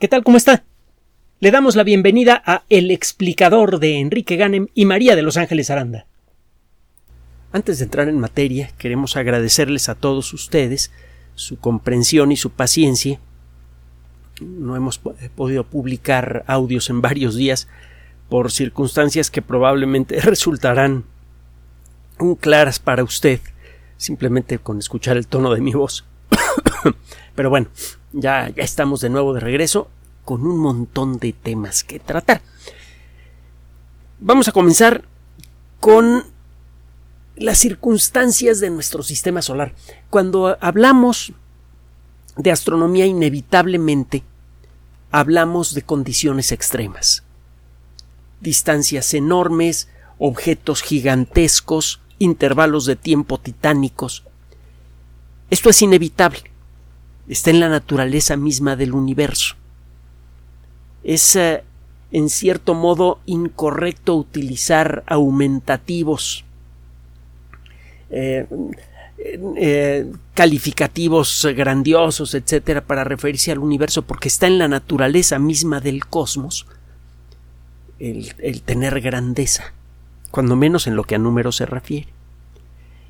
¿Qué tal? ¿Cómo está? Le damos la bienvenida a El explicador de Enrique Ganem y María de Los Ángeles Aranda. Antes de entrar en materia, queremos agradecerles a todos ustedes su comprensión y su paciencia. No hemos podido publicar audios en varios días por circunstancias que probablemente resultarán claras para usted, simplemente con escuchar el tono de mi voz. Pero bueno, ya, ya estamos de nuevo de regreso con un montón de temas que tratar. Vamos a comenzar con las circunstancias de nuestro sistema solar. Cuando hablamos de astronomía, inevitablemente hablamos de condiciones extremas. Distancias enormes, objetos gigantescos, intervalos de tiempo titánicos. Esto es inevitable. Está en la naturaleza misma del universo. Es eh, en cierto modo incorrecto utilizar aumentativos eh, eh, calificativos grandiosos, etcétera, para referirse al universo, porque está en la naturaleza misma del cosmos el, tener grandeza, cuando menos en lo que a números se refiere.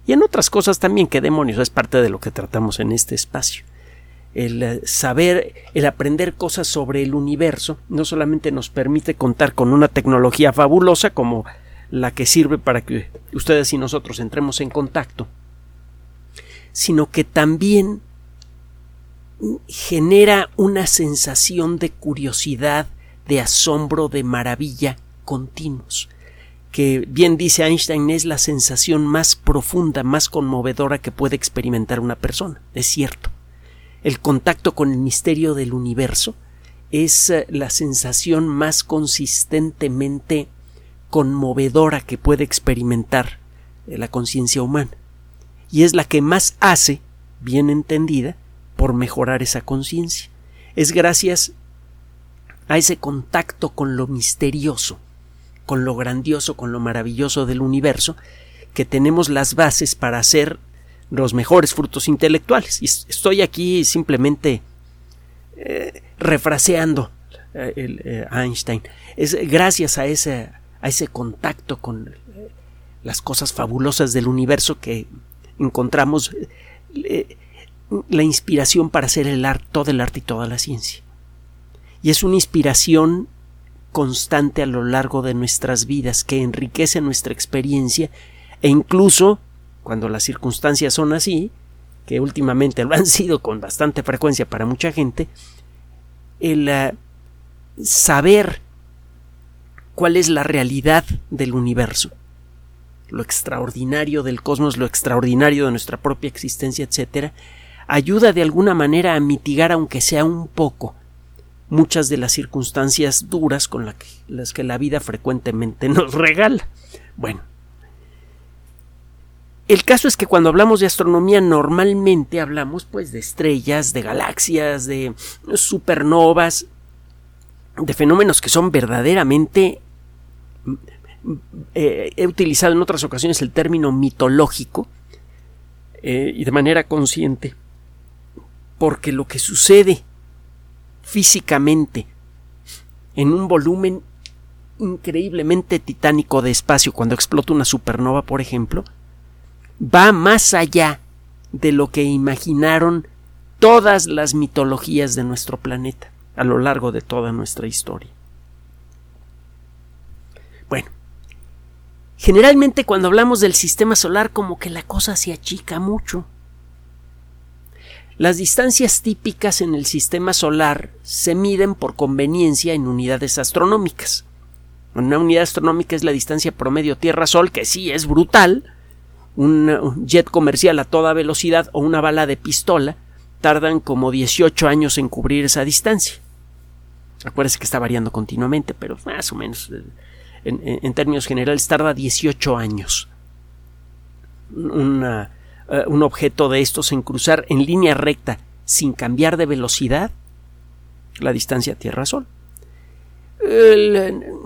Y en otras cosas también, que demonios es parte de lo que tratamos en este espacio. El eh, saber, el aprender cosas sobre el universo, no solamente nos permite contar con una tecnología fabulosa como la que sirve para que ustedes y nosotros entremos en contacto, sino que también genera una sensación de curiosidad, de asombro, de maravilla continuos, que bien dice Einstein es la sensación más profunda, más conmovedora que puede experimentar una persona. Es cierto. El contacto con el misterio del universo es eh, la sensación más consistentemente conmovedora que puede experimentar eh, la conciencia humana. Y es la que más hace, bien entendida, por mejorar esa conciencia. Es gracias a ese contacto con lo misterioso, con lo grandioso, con lo maravilloso del universo, que tenemos las bases para hacer los mejores frutos intelectuales. Y estoy aquí simplemente eh, refraseando eh, el, Einstein. Es gracias a ese a ese contacto con eh, las cosas fabulosas del universo que encontramos eh, la inspiración para hacer el arte, todo el arte y toda la ciencia. Y es una inspiración constante a lo largo de nuestras vidas que enriquece nuestra experiencia e incluso cuando las circunstancias son así, que últimamente lo han sido con bastante frecuencia para mucha gente, el eh, saber cuál es la realidad del universo, lo extraordinario del cosmos, lo extraordinario de nuestra propia existencia, etc., ayuda de alguna manera a mitigar, aunque sea un poco, muchas de las circunstancias duras con las que la vida frecuentemente nos regala. Bueno, el caso es que cuando hablamos de astronomía normalmente hablamos pues de estrellas, de galaxias, de supernovas, de fenómenos que son verdaderamente eh, he utilizado en otras ocasiones el término mitológico eh, y de manera consciente porque lo que sucede físicamente en un volumen increíblemente titánico de espacio cuando explota una supernova, por ejemplo, va más allá de lo que imaginaron todas las mitologías de nuestro planeta a lo largo de toda nuestra historia. Bueno, generalmente cuando hablamos del sistema solar como que la cosa se achica mucho. Las distancias típicas en el sistema solar se miden por conveniencia en unidades astronómicas. Una unidad astronómica es la distancia promedio Tierra-Sol, que sí es brutal. Un jet comercial a toda velocidad o una bala de pistola tardan como 18 años en cubrir esa distancia. Acuérdese que está variando continuamente, pero más o menos eh, en, términos generales tarda 18 años eh, un objeto de estos en cruzar en línea recta sin cambiar de velocidad la distancia Tierra-Sol.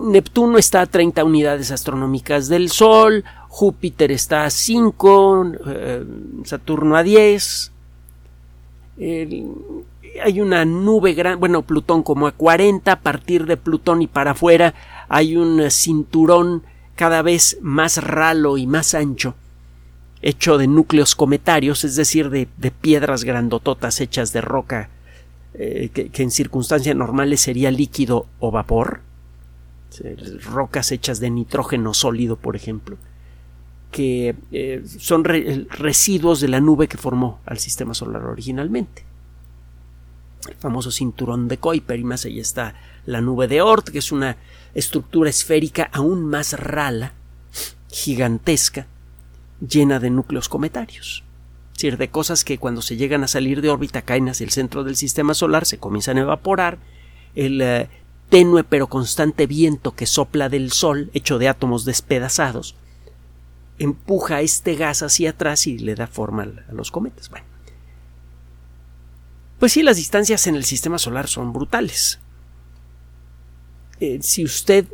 Neptuno está a 30 unidades astronómicas del Sol, Júpiter está a 5, eh, Saturno a 10, hay una nube grande, bueno, Plutón como a 40, a partir de Plutón y para afuera hay un cinturón cada vez más ralo y más ancho, hecho de núcleos cometarios, es decir, de, piedras grandototas hechas de roca, eh, que, en circunstancias normales sería líquido o vapor, rocas hechas de nitrógeno sólido, por ejemplo, que eh, son residuos de la nube que formó al sistema solar originalmente el famoso cinturón de Kuiper y más allá está la nube de Oort, que es una estructura esférica aún más rala, gigantesca, llena de núcleos cometarios. Es decir, de cosas que cuando se llegan a salir de órbita caen hacia el centro del sistema solar, se comienzan a evaporar, el eh, tenue pero constante viento que sopla del Sol, hecho de átomos despedazados, empuja este gas hacia atrás y le da forma a los cometas. Bueno, pues sí, las distancias en el sistema solar son brutales. Eh, si usted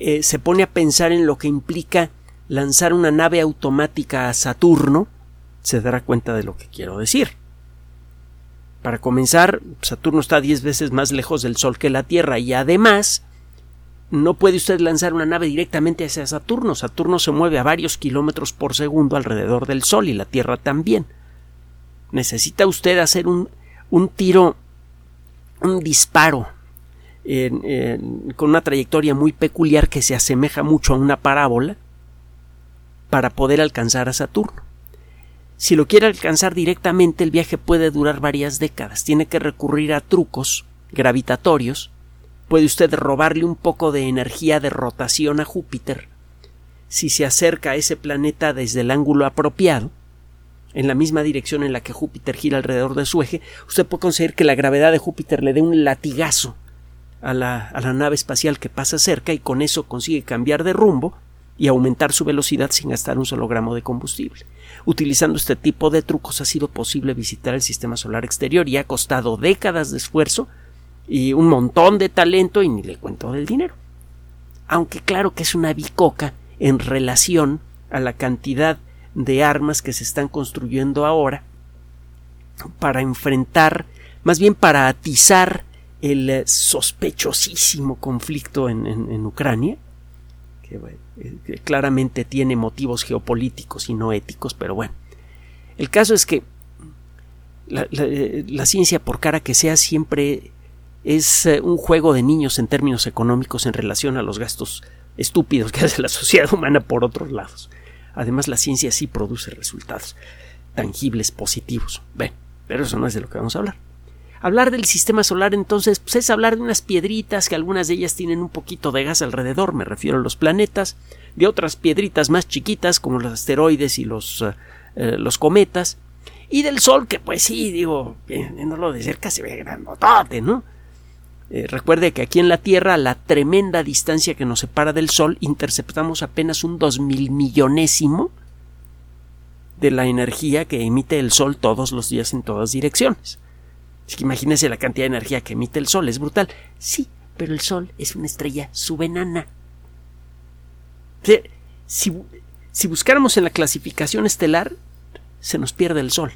eh, se, pone a pensar en lo que implica lanzar una nave automática a Saturno, se dará cuenta de lo que quiero decir. Para comenzar, Saturno está 10 veces más lejos del Sol que la Tierra y además no puede usted lanzar una nave directamente hacia Saturno. Saturno se mueve a varios kilómetros por segundo alrededor del Sol y la Tierra también necesita usted hacer un, un tiro, un disparo con una trayectoria muy peculiar que se asemeja mucho a una parábola para poder alcanzar a Saturno. Si lo quiere alcanzar directamente, el viaje puede durar varias décadas. Tiene que recurrir a trucos gravitatorios. Puede usted robarle un poco de energía de rotación a Júpiter si se acerca a ese planeta desde el ángulo apropiado en la misma dirección en la que Júpiter gira alrededor de su eje, usted puede conseguir que la gravedad de Júpiter le dé un latigazo a la, a la nave espacial que pasa cerca y con eso consigue cambiar de rumbo y aumentar su velocidad sin gastar un solo gramo de combustible. Utilizando este tipo de trucos ha sido posible visitar el sistema solar exterior y ha costado décadas de esfuerzo y un montón de talento y ni le cuento del dinero. Aunque claro que es una bicoca en relación a la cantidad de armas que se están construyendo ahora para enfrentar, más bien para atizar el eh, sospechosísimo conflicto en, Ucrania, eh, que, claramente tiene motivos geopolíticos y no éticos, pero bueno. El caso es que la, eh, la ciencia, por cara que sea, siempre es un juego de niños en términos económicos en relación a los gastos estúpidos que hace la sociedad humana por otros lados. Además, la ciencia sí produce resultados tangibles, positivos. Bueno, pero eso no es de lo que vamos a hablar. Hablar del sistema solar entonces pues, es hablar de unas piedritas que algunas de ellas tienen un poquito de gas alrededor, me refiero a los planetas, de otras piedritas más chiquitas como los asteroides y los, eh, eh, los cometas, y del Sol que pues sí, digo, no lo de cerca se ve grandotote, ¿no? Eh, recuerde que aquí en la Tierra, la tremenda distancia que nos separa del Sol, interceptamos apenas un dos mil millonésimo de la energía que emite el Sol todos los días en todas direcciones. Así que imagínese la cantidad de energía que emite el Sol, es brutal. Sí, pero el Sol es una estrella subenana. Si, si buscáramos en la clasificación estelar, se nos pierde el Sol.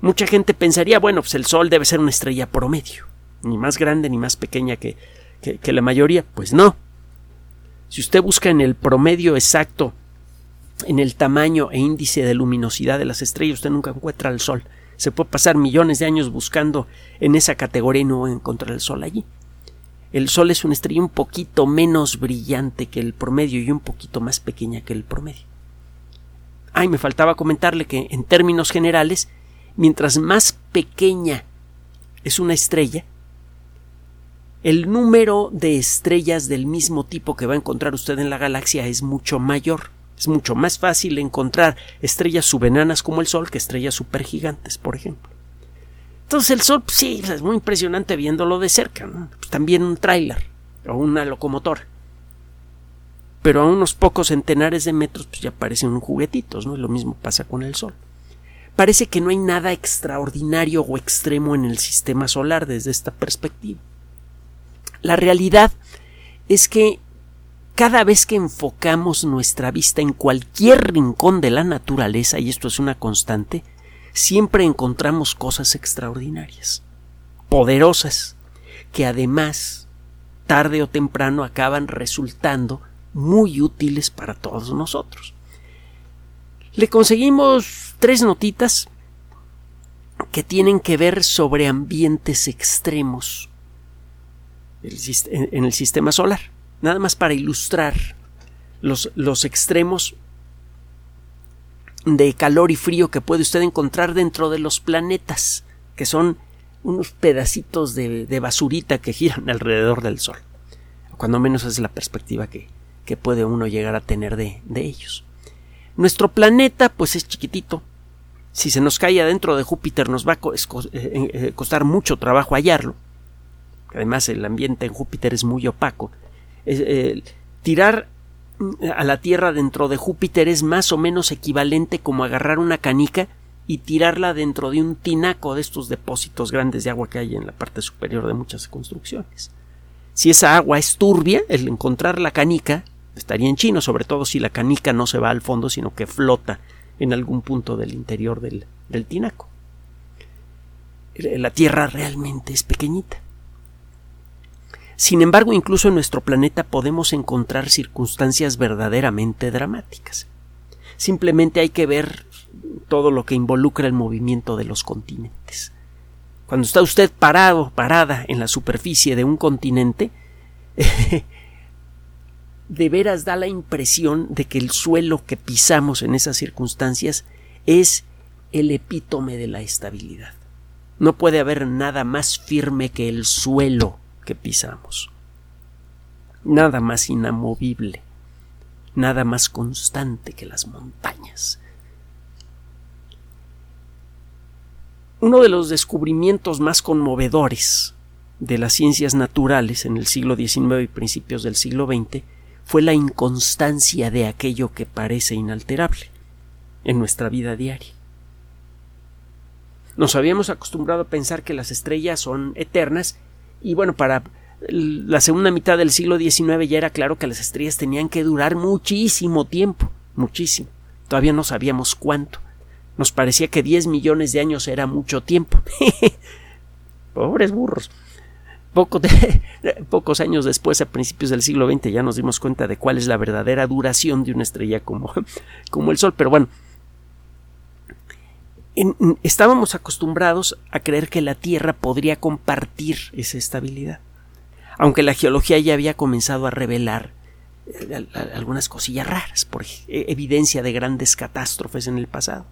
Mucha gente pensaría, bueno, pues el Sol debe ser una estrella promedio ni más grande ni más pequeña que, que, la mayoría. Pues no. Si usted busca en el promedio exacto, en el tamaño e índice de luminosidad de las estrellas, usted nunca encuentra el Sol. Se puede pasar millones de años buscando en esa categoría y no encontrar el Sol allí. El Sol es una estrella un poquito menos brillante que el promedio y un poquito más pequeña que el promedio. Ay, me faltaba comentarle que en términos generales, mientras más pequeña es una estrella, el número de estrellas del mismo tipo que va a encontrar usted en la galaxia es mucho mayor. Es mucho más fácil encontrar estrellas subenanas como el Sol que estrellas supergigantes, por ejemplo. Entonces el Sol, pues sí, es muy impresionante viéndolo de cerca. Pues también un tráiler o una locomotora. Pero a unos pocos centenares de metros pues ya parecen juguetitos, ¿no? Y lo mismo pasa con el Sol. Parece que no hay nada extraordinario o extremo en el sistema solar desde esta perspectiva. La realidad es que cada vez que enfocamos nuestra vista en cualquier rincón de la naturaleza, y esto es una constante, siempre encontramos cosas extraordinarias, poderosas, que además, tarde o temprano, acaban resultando muy útiles para todos nosotros. Le conseguimos tres notitas que tienen que ver sobre ambientes extremos en el sistema solar. Nada más para ilustrar los, los extremos de calor y frío que puede usted encontrar dentro de los planetas, que son unos pedacitos de, basurita que giran alrededor del Sol. Cuando menos es la perspectiva que, que puede uno llegar a tener de, de, ellos. Nuestro planeta, pues es chiquitito. Si se nos cae adentro de Júpiter, nos va a eh, eh, costar mucho trabajo hallarlo. Además, el ambiente en Júpiter es muy opaco. Eh, tirar a la Tierra dentro de Júpiter es más o menos equivalente como agarrar una canica y tirarla dentro de un tinaco de estos depósitos grandes de agua que hay en la parte superior de muchas construcciones. Si esa agua es turbia, el encontrar la canica estaría en chino, sobre todo si la canica no se va al fondo, sino que flota en algún punto del interior del tinaco. La Tierra realmente es pequeñita. Sin embargo, incluso en nuestro planeta podemos encontrar circunstancias verdaderamente dramáticas. Simplemente hay que ver todo lo que involucra el movimiento de los continentes. Cuando está usted parado, parada en la superficie de un continente, de veras da la impresión de que el suelo que pisamos en esas circunstancias es el epítome de la estabilidad. No puede haber nada más firme que el suelo que pisamos. Nada más inamovible, nada más constante que las montañas. Uno de los descubrimientos más conmovedores de las ciencias naturales en el siglo XIX y principios del siglo XX fue la inconstancia de aquello que parece inalterable en nuestra vida diaria. Nos habíamos acostumbrado a pensar que las estrellas son eternas y bueno, para la segunda mitad del siglo XIX ya era claro que las estrellas tenían que durar muchísimo tiempo, muchísimo. Todavía no sabíamos cuánto. Nos parecía que 10 millones de años era mucho tiempo. Pobres burros. Poco pocos años después, a principios del siglo XX, ya nos dimos cuenta de cuál es la verdadera duración de una estrella como, como el Sol. Pero bueno, estábamos acostumbrados a creer que la Tierra podría compartir esa estabilidad, aunque la geología ya había comenzado a revelar eh, algunas cosillas raras, por e, evidencia de grandes catástrofes en el pasado.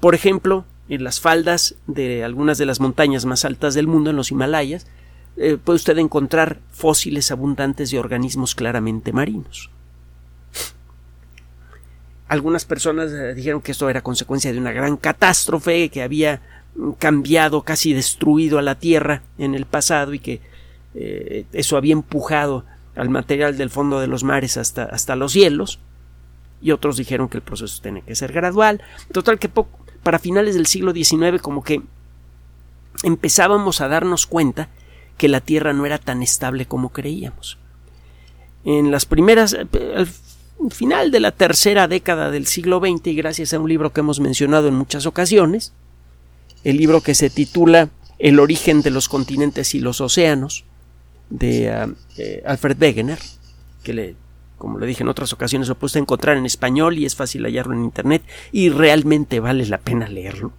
Por ejemplo, en las faldas de algunas de las montañas más altas del mundo, en los Himalayas, eh, puede usted encontrar fósiles abundantes de organismos claramente marinos. Algunas personas eh, dijeron que esto era consecuencia de una gran catástrofe que había cambiado, casi destruido a la Tierra en el pasado y que eh, eso había empujado al material del fondo de los mares hasta, hasta los cielos. Y otros dijeron que el proceso tiene que ser gradual. Total que para finales del siglo XIX como que empezábamos a darnos cuenta que la Tierra no era tan estable como creíamos. En las primeras, eh, final de la tercera década del siglo XX y gracias a un libro que hemos mencionado en muchas ocasiones, el libro que se titula El origen de los continentes y los océanos de ah, Alfred Wegener, que le, como le dije en otras ocasiones, lo puede encontrar en español y es fácil hallarlo en internet y realmente vale la pena leerlo,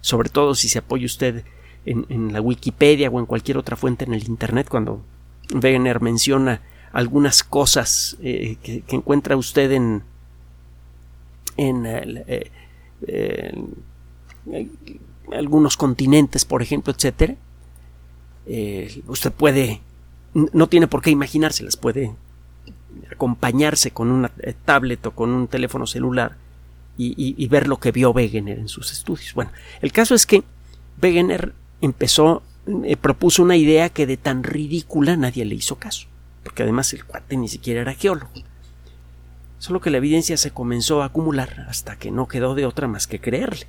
sobre todo si se apoya usted en, en la Wikipedia o en cualquier otra fuente en el internet cuando Wegener menciona algunas cosas eh, que, encuentra usted en, en, eh, algunos continentes, por ejemplo, etcétera. Eh, usted puede, no tiene por qué imaginárselas, puede acompañarse con una tablet o con un teléfono celular y, ver lo que vio Wegener en sus estudios. Bueno, el caso es que Wegener empezó, propuso una idea que de tan ridícula nadie le hizo caso porque además el cuate ni siquiera era geólogo. Solo que la evidencia se comenzó a acumular hasta que no quedó de otra más que creerle.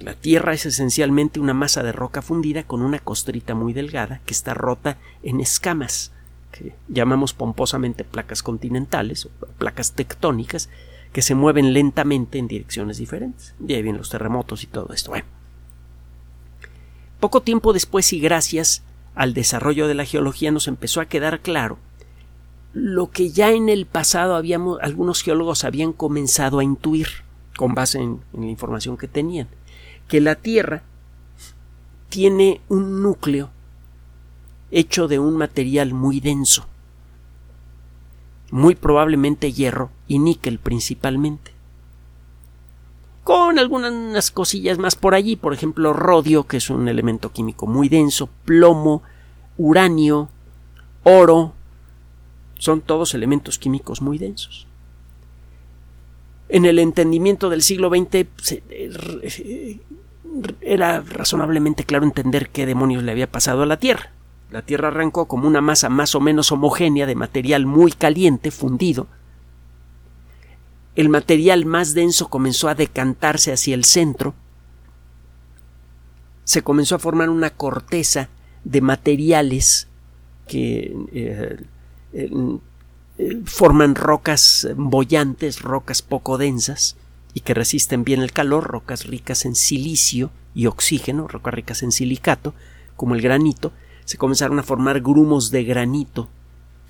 la Tierra es esencialmente una masa de roca fundida con una costrita muy delgada que está rota en escamas, que llamamos pomposamente placas continentales o placas tectónicas, que se mueven lentamente en direcciones diferentes. Y ahí vienen los terremotos y todo esto. Poco tiempo después y gracias al desarrollo de la geología nos empezó a quedar claro lo que ya en el pasado habíamos, algunos geólogos habían comenzado a intuir con base en, en la información que tenían, que la Tierra tiene un núcleo hecho de un material muy denso, muy probablemente hierro y níquel principalmente. Con algunas cosillas más por allí, por ejemplo, rodio, que es un elemento químico muy denso, plomo, uranio, oro, son todos elementos químicos muy densos. En el entendimiento del siglo XX eh, era razonablemente claro entender qué demonios le había pasado a la Tierra. La Tierra arrancó como una masa más o menos homogénea de material muy caliente, fundido. El material más denso comenzó a decantarse hacia el centro. Se comenzó a formar una corteza de materiales que eh, eh, forman rocas bollantes, rocas poco densas y que resisten bien el calor, rocas ricas en silicio y oxígeno, rocas ricas en silicato, como el granito, se comenzaron a formar grumos de granito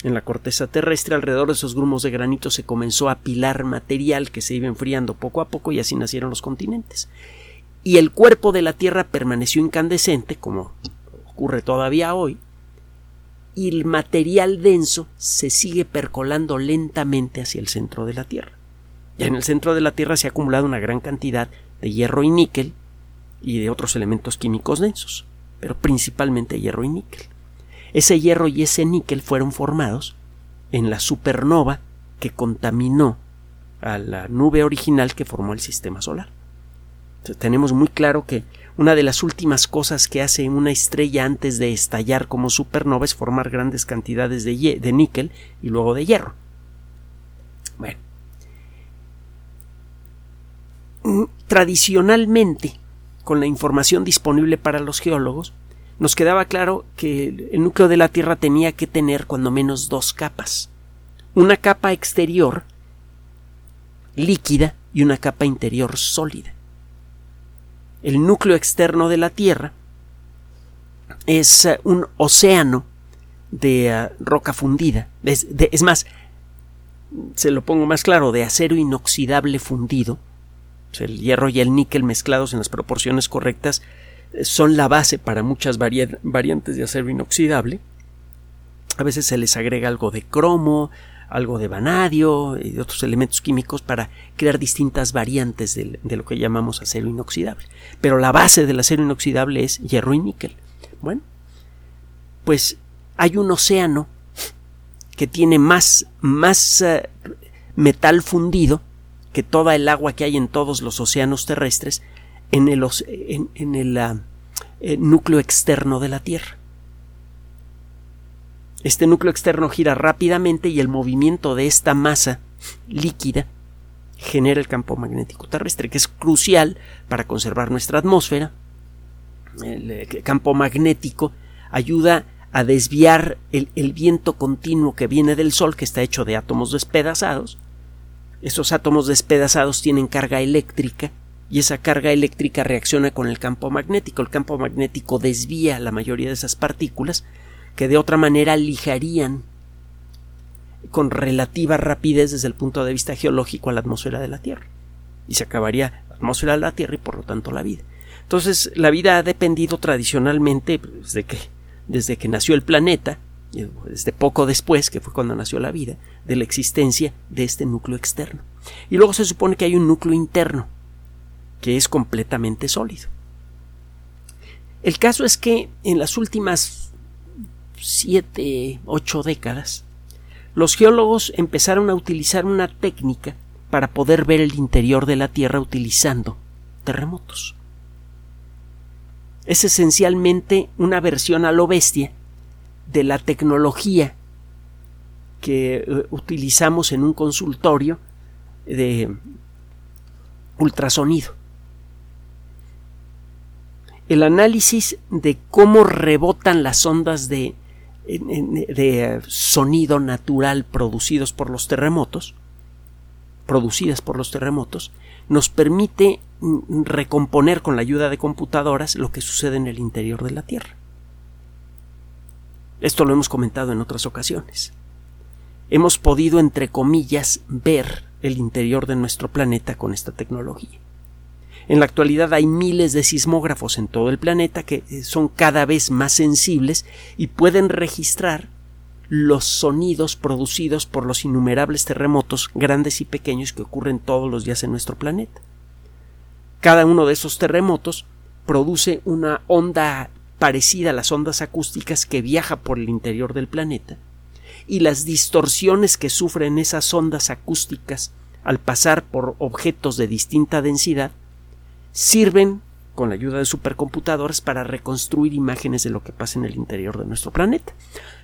en la corteza terrestre. Alrededor de esos grumos de granito se comenzó a apilar material que se iba enfriando poco a poco y así nacieron los continentes. Y el cuerpo de la Tierra permaneció incandescente, como ocurre todavía hoy, y el material denso se sigue percolando lentamente hacia el centro de la Tierra. Ya en el centro de la Tierra se ha acumulado una gran cantidad de hierro y níquel y de otros elementos químicos densos pero principalmente hierro y níquel. Ese hierro y ese níquel fueron formados en la supernova que contaminó a la nube original que formó el sistema solar. tenemos muy claro que una de las últimas cosas que hace una estrella antes de estallar como supernova es formar grandes cantidades de, de níquel y luego de hierro. Bueno. Mm, tradicionalmente, con la información disponible para los geólogos, nos quedaba claro que el núcleo de la Tierra tenía que tener cuando menos dos capas. Una capa exterior líquida y una capa interior sólida. El núcleo externo de la Tierra es eh, un océano de eh, roca fundida. es más, se lo pongo más claro, de acero inoxidable fundido, el hierro y el níquel mezclados en las proporciones correctas son la base para muchas variantes de acero inoxidable. A veces se les agrega algo de cromo, algo de vanadio y otros elementos químicos para crear distintas variantes de, lo que llamamos acero inoxidable. Pero la base del acero inoxidable es hierro y níquel. Bueno, pues hay un océano que tiene más, más uh, metal fundido que toda el agua que hay en todos los océanos terrestres en el, en, el ah, eh, núcleo externo de la Tierra. Este núcleo externo gira rápidamente y el movimiento de esta masa líquida genera el campo magnético terrestre, que es crucial para conservar nuestra atmósfera. El, eh, campo magnético ayuda a desviar el viento continuo que viene del Sol, que está hecho de átomos despedazados, esos átomos despedazados tienen carga eléctrica y esa carga eléctrica reacciona con el campo magnético. El campo magnético desvía la mayoría de esas partículas que de otra manera lijarían con relativa rapidez desde el punto de vista geológico a la atmósfera de la Tierra. Y se acabaría la atmósfera de la Tierra y por lo tanto la vida. Entonces la vida ha dependido tradicionalmente desde que, desde que nació el planeta desde poco después, que fue cuando nació la vida, de la existencia de este núcleo externo. Y luego se supone que hay un núcleo interno, que es completamente sólido. El caso es que en las últimas siete, ocho décadas, los geólogos empezaron a utilizar una técnica para poder ver el interior de la Tierra utilizando terremotos. Es esencialmente una versión a lo bestia de la tecnología que eh, utilizamos en un consultorio de ultrasonido. El análisis de cómo rebotan las ondas de, de sonido natural producidos por los terremotos producidas por los terremotos nos permite mm, recomponer con la ayuda de computadoras lo que sucede en el interior de la Tierra. Esto lo hemos comentado en otras ocasiones. Hemos podido, entre comillas, ver el interior de nuestro planeta con esta tecnología. En la actualidad hay miles de sismógrafos en todo el planeta que eh, son cada vez más sensibles y pueden registrar los sonidos producidos por los innumerables terremotos grandes y pequeños que ocurren todos los días en nuestro planeta. Cada uno de esos terremotos produce una onda parecida a las ondas acústicas que viaja por el interior del planeta y las distorsiones que sufren esas ondas acústicas al pasar por objetos de distinta densidad sirven con la ayuda de supercomputadores para reconstruir imágenes de lo que pasa en el interior de nuestro planeta.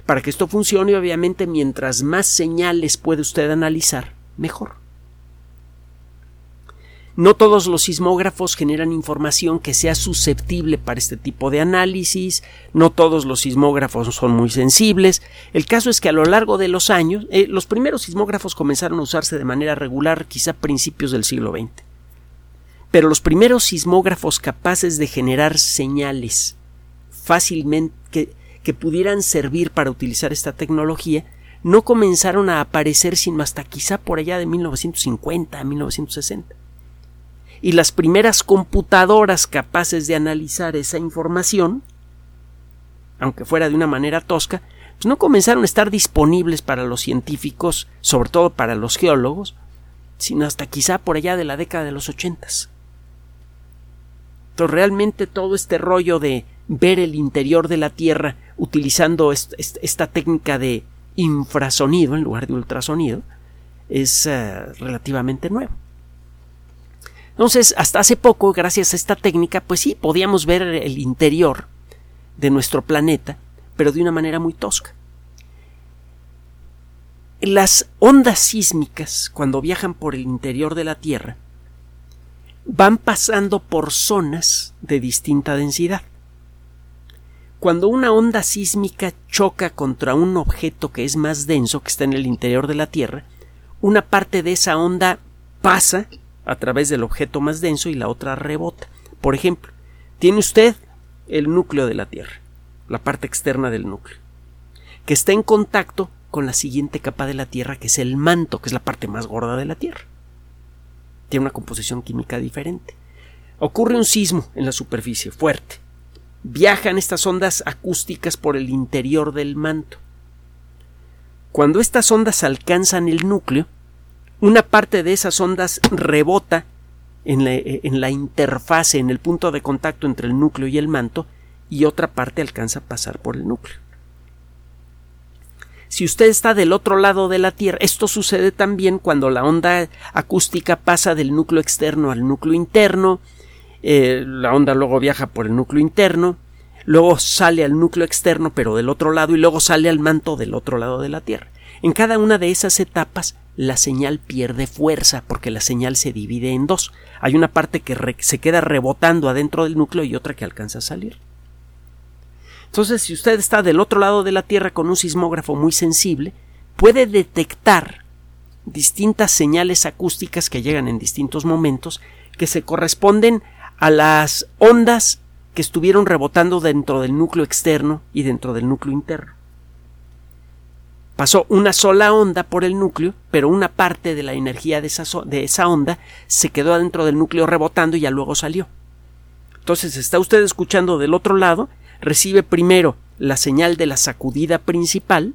Para que esto funcione, obviamente, mientras más señales puede usted analizar, mejor. No todos los sismógrafos generan información que sea susceptible para este tipo de análisis, no todos los sismógrafos son muy sensibles. El caso es que a lo largo de los años, eh, los primeros sismógrafos comenzaron a usarse de manera regular quizá a principios del siglo XX. Pero los primeros sismógrafos capaces de generar señales fácilmente que, pudieran servir para utilizar esta tecnología no comenzaron a aparecer sino hasta quizá por allá de 1950 a 1960 y las primeras computadoras capaces de analizar esa información, aunque fuera de una manera tosca, pues no comenzaron a estar disponibles para los científicos, sobre todo para los geólogos, sino hasta quizá por allá de la década de los ochentas. Entonces realmente todo este rollo de ver el interior de la Tierra utilizando esta técnica de infrasonido en lugar de ultrasonido es eh, relativamente nuevo. Entonces, hasta hace poco, gracias a esta técnica, pues sí, podíamos ver el interior de nuestro planeta, pero de una manera muy tosca. Las ondas sísmicas, cuando viajan por el interior de la Tierra, van pasando por zonas de distinta densidad. Cuando una onda sísmica choca contra un objeto que es más denso, que está en el interior de la Tierra, una parte de esa onda pasa a través del objeto más denso y la otra rebota. Por ejemplo, tiene usted el núcleo de la Tierra, la parte externa del núcleo, que está en contacto con la siguiente capa de la Tierra, que es el manto, que es la parte más gorda de la Tierra. Tiene una composición química diferente. Ocurre un sismo en la superficie, fuerte. Viajan estas ondas acústicas por el interior del manto. Cuando estas ondas alcanzan el núcleo, una parte de esas ondas rebota en la, interfase, en el punto de contacto entre el núcleo y el manto, y otra parte alcanza a pasar por el núcleo. Si usted está del otro lado de la Tierra, esto sucede también cuando la onda acústica pasa del núcleo externo al núcleo interno, eh, la onda luego viaja por el núcleo interno, luego sale al núcleo externo pero del otro lado y luego sale al manto del otro lado de la Tierra. En cada una de esas etapas la señal pierde fuerza porque la señal se divide en dos. Hay una parte que se queda rebotando adentro del núcleo y otra que alcanza a salir. Entonces, si usted está del otro lado de la Tierra con un sismógrafo muy sensible, puede detectar distintas señales acústicas que llegan en distintos momentos que se corresponden a las ondas que estuvieron rebotando dentro del núcleo externo y dentro del núcleo interno. Pasó una sola onda por el núcleo, pero una parte de la energía de esa, onda se quedó adentro del núcleo rebotando y ya luego salió. Entonces está usted escuchando del otro lado, recibe primero la señal de la sacudida principal,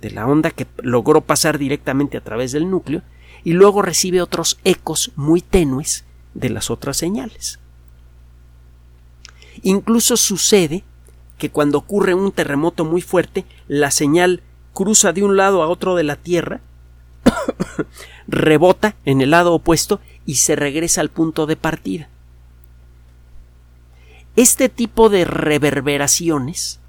de la onda que logró pasar directamente a través del núcleo, y luego recibe otros ecos muy tenues de las otras señales. Incluso sucede que cuando ocurre un terremoto muy fuerte, la señal cruza de un lado a otro de la Tierra, rebota en el lado opuesto y se regresa al punto de partida. Este tipo de reverberaciones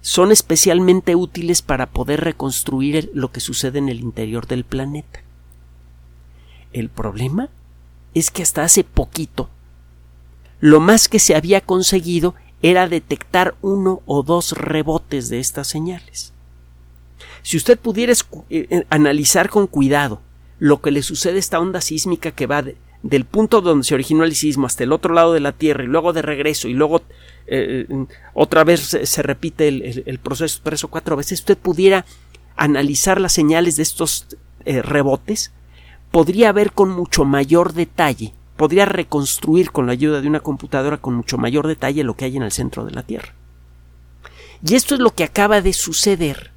son especialmente útiles para poder reconstruir lo que sucede en el interior del planeta. El problema es que hasta hace poquito lo más que se había conseguido era detectar uno o dos rebotes de estas señales. Si usted pudiera eh, eh, analizar con cuidado lo que le sucede a esta onda sísmica que va del punto donde se originó el sismo hasta el otro lado de la Tierra y luego de regreso y luego eh, otra vez se, repite el, proceso tres o cuatro veces, usted pudiera analizar las señales de estos eh, rebotes, podría ver con mucho mayor detalle, podría reconstruir con la ayuda de una computadora con mucho mayor detalle lo que hay en el centro de la Tierra. Y esto es lo que acaba de suceder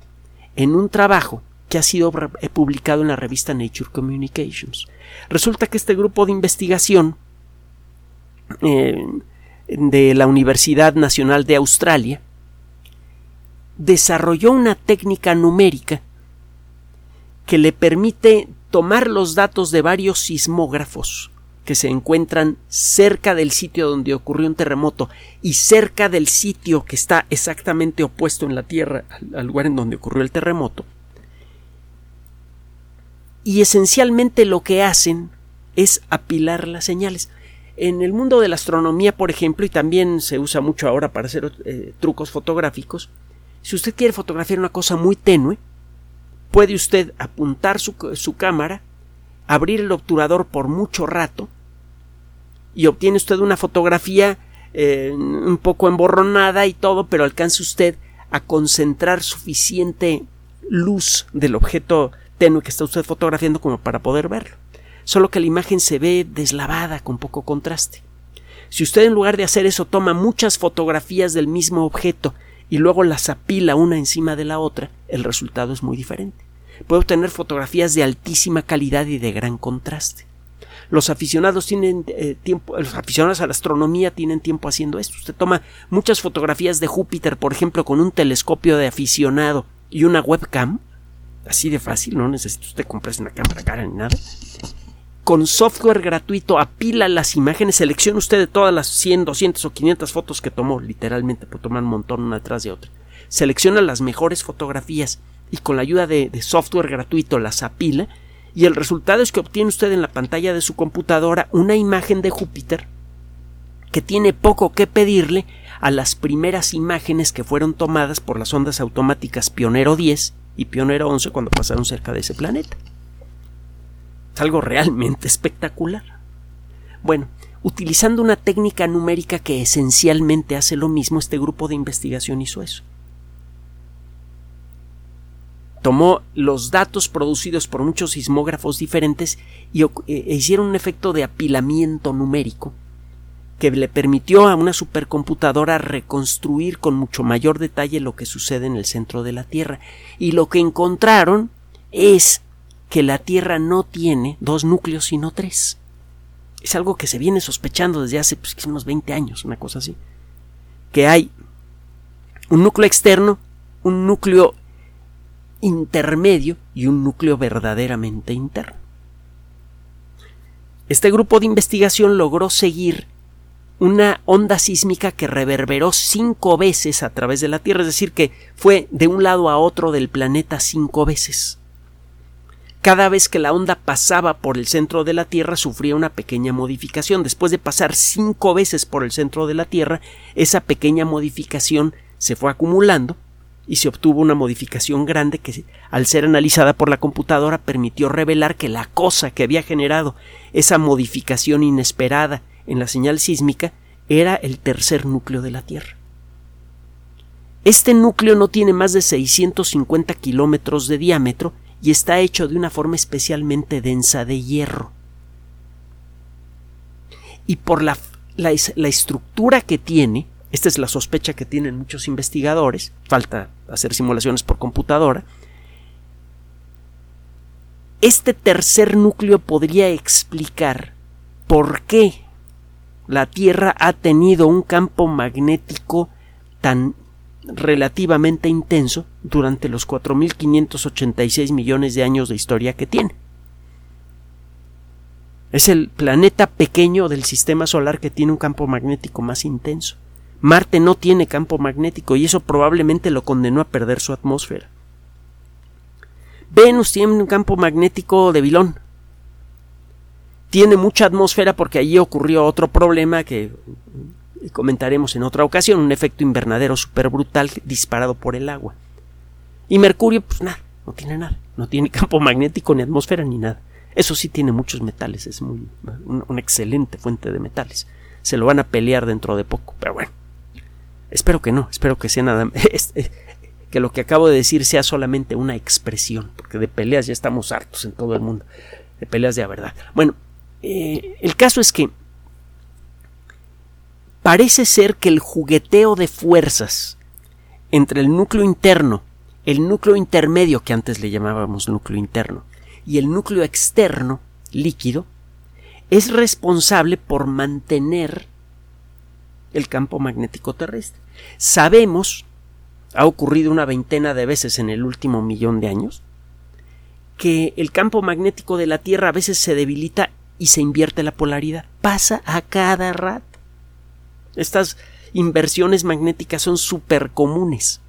en un trabajo que ha sido eh, publicado en la revista Nature Communications. Resulta que este grupo de investigación eh, de la Universidad Nacional de Australia desarrolló una técnica numérica que le permite tomar los datos de varios sismógrafos que se encuentran cerca del sitio donde ocurrió un terremoto y cerca del sitio que está exactamente opuesto en la Tierra al lugar en donde ocurrió el terremoto, y esencialmente lo que hacen es apilar las señales. En el mundo de la astronomía, por ejemplo, y también se usa mucho ahora para hacer eh, trucos fotográficos, si usted quiere fotografiar una cosa muy tenue, puede usted apuntar su, cámara, abrir el obturador por mucho rato y obtiene usted una fotografía eh, un poco emborronada y todo, pero alcanza usted a concentrar suficiente luz del objeto tenue que está usted fotografiando como para poder verlo. Solo que la imagen se ve deslavada con poco contraste. Si usted en lugar de hacer eso toma muchas fotografías del mismo objeto y luego las apila una encima de la otra, el resultado es muy diferente. Puede obtener fotografías de altísima calidad y de gran contraste. Los aficionados tienen eh, tiempo, los aficionados a la astronomía tienen tiempo haciendo esto. Usted toma muchas fotografías de Júpiter, por ejemplo, con un telescopio de aficionado y una webcam, así de fácil, no necesita usted comprarse una cámara cara ni nada. Con software gratuito apila las imágenes, selecciona usted de todas las 100, 200 o 500 fotos que tomó, literalmente, por tomar un montón una detrás de otra. Selecciona las mejores fotografías y con la ayuda de, de software gratuito las apila y el resultado es que obtiene usted en la pantalla de su computadora una imagen de Júpiter que tiene poco que pedirle a las primeras imágenes que fueron tomadas por las ondas automáticas Pionero 10 y Pionero 11 cuando pasaron cerca de ese planeta. Es algo realmente espectacular. Bueno, utilizando una técnica numérica que esencialmente hace lo mismo, este grupo de investigación hizo eso. Tomó los datos producidos por muchos sismógrafos diferentes y e hicieron un efecto de apilamiento numérico que le permitió a una supercomputadora reconstruir con mucho mayor detalle lo que sucede en el centro de la Tierra. Y lo que encontraron es que la Tierra no tiene dos núcleos sino tres. Es algo que se viene sospechando desde hace pues, unos 20 años, una cosa así. Que hay un núcleo externo, un núcleo intermedio y un núcleo verdaderamente interno. Este grupo de investigación logró seguir una onda sísmica que reverberó cinco veces a través de la Tierra, es decir, que fue de un lado a otro del planeta cinco veces. Cada vez que la onda pasaba por el centro de la Tierra sufría una pequeña modificación. Después de pasar cinco veces por el centro de la Tierra, esa pequeña modificación se fue acumulando y se obtuvo una modificación grande que, al ser analizada por la computadora, permitió revelar que la cosa que había generado esa modificación inesperada en la señal sísmica era el tercer núcleo de la Tierra. Este núcleo no tiene más de 650 kilómetros de diámetro y está hecho de una forma especialmente densa de hierro. Y por la, la, la estructura que tiene, esta es la sospecha que tienen muchos investigadores, falta hacer simulaciones por computadora, este tercer núcleo podría explicar por qué la Tierra ha tenido un campo magnético tan relativamente intenso durante los 4.586 millones de años de historia que tiene. Es el planeta pequeño del sistema solar que tiene un campo magnético más intenso. Marte no tiene campo magnético y eso probablemente lo condenó a perder su atmósfera. Venus tiene un campo magnético de vilón, tiene mucha atmósfera porque allí ocurrió otro problema que comentaremos en otra ocasión, un efecto invernadero súper brutal disparado por el agua. Y Mercurio, pues nada, no tiene nada, no tiene campo magnético ni atmósfera ni nada. Eso sí tiene muchos metales, es muy, una excelente fuente de metales. Se lo van a pelear dentro de poco, pero bueno. Espero que no, espero que sea nada eh, que lo que acabo de decir sea solamente una expresión, porque de peleas ya estamos hartos en todo el mundo, de peleas de la verdad. Bueno, el caso es que parece ser que el jugueteo de fuerzas entre el núcleo interno, el núcleo intermedio que antes le llamábamos núcleo interno, y el núcleo externo, líquido, es responsable por mantener el campo magnético terrestre. Sabemos, ha ocurrido una veintena de veces en el último millón de años, que el campo magnético de la Tierra a veces se debilita y se invierte la polaridad. Pasa a cada rato. Estas inversiones magnéticas son súper comunes.